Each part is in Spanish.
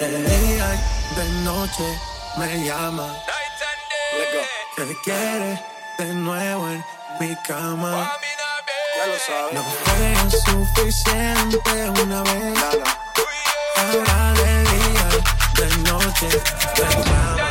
De día y de noche me llama. Que quiere de nuevo en mi cama. Ya lo sabes. No fue suficiente una vez. Ahora de día de noche me llama.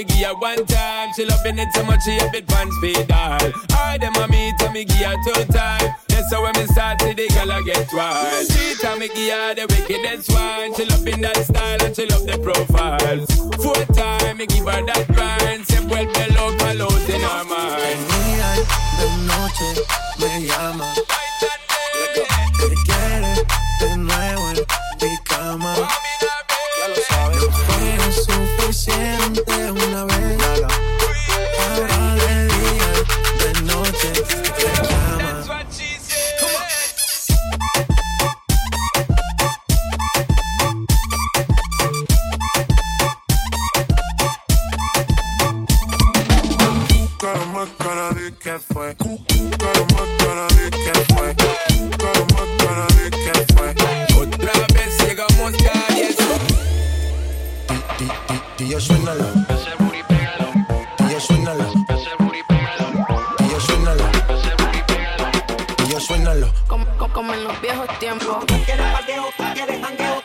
Me give her one time. She loving it so much she a bit pants speed all. I them a me to me give her two time. That's how when me start see the girl I get wild. Three time me give her the wickedest one. She loving that style and she love the profile. Four time me give her that grind. Suficiente una vez. Ahora de de. Cara más cara de que fue. Que fue. Cara más cara de que. Tía, suénala. Ese booty, pégalo. Tía, suénala. Ese booty, pégalo. Tía, suénalo. Ese booty, pégalo. Tía, suénalo. Como, como en los viejos tiempos. ¿Quieres paqueo? ¿Quieres jangueo?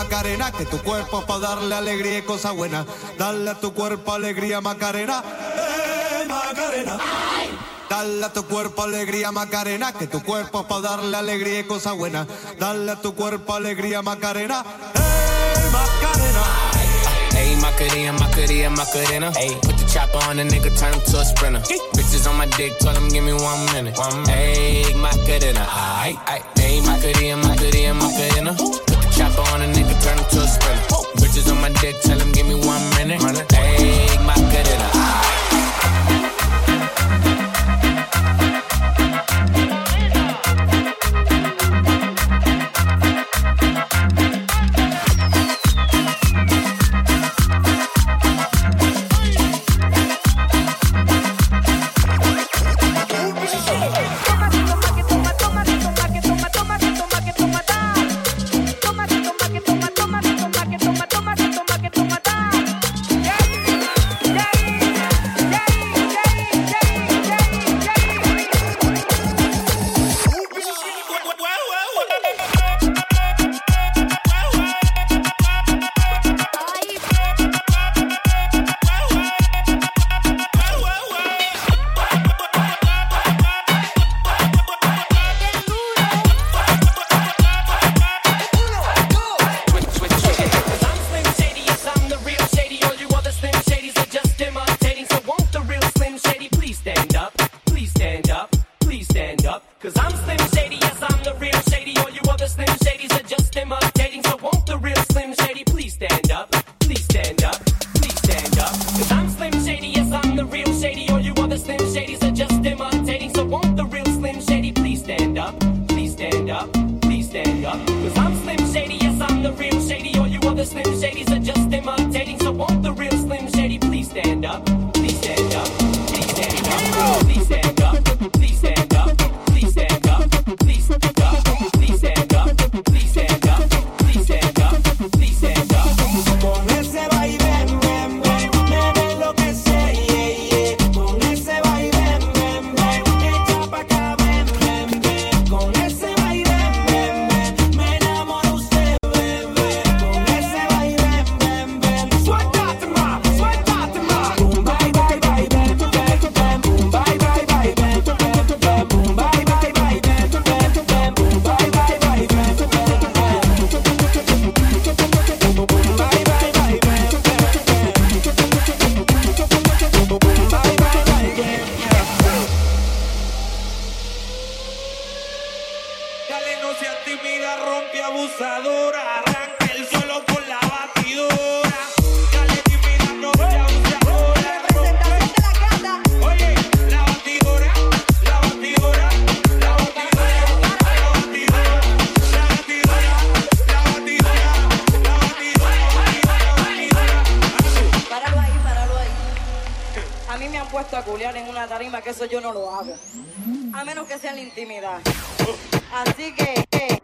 Macarena, que tu cuerpo es para darle alegría y cosas buenas. Dale a tu cuerpo alegría, Macarena. Eh, Macarena. Dale a tu cuerpo alegría, Macarena, que tu cuerpo es para darle alegría y cosas buenas. Dale a tu cuerpo alegría, Macarena. Eh, Macarena. Hey, Macarena, Macarena, Macarena. Hey, put the chopper on the nigga, turn him to a sprinter. Hey. Bitches on my dick, tell him give me one minute. One minute. Hey, Macarena. Ay, ay. Hey, Macarena, Macarena, Macarena. Chopper on a nigga, turn him to a sprinter. Bitches on my dick, tell him give me one minute. Ayy. Tímida rompe abusadora. Arranca el suelo con la batidora. Dale tímida rompe abusadora. Representación de la gata. Oye, la batidora, la batidora, la batidora, la batidora, la batidora, la batidora, la batidora, batidora, Páralo ahí, páralo ahí. A mí me han puesto a culiar en una tarima que eso yo no lo hago. A menos que sea en la intimidad. Así que, eh,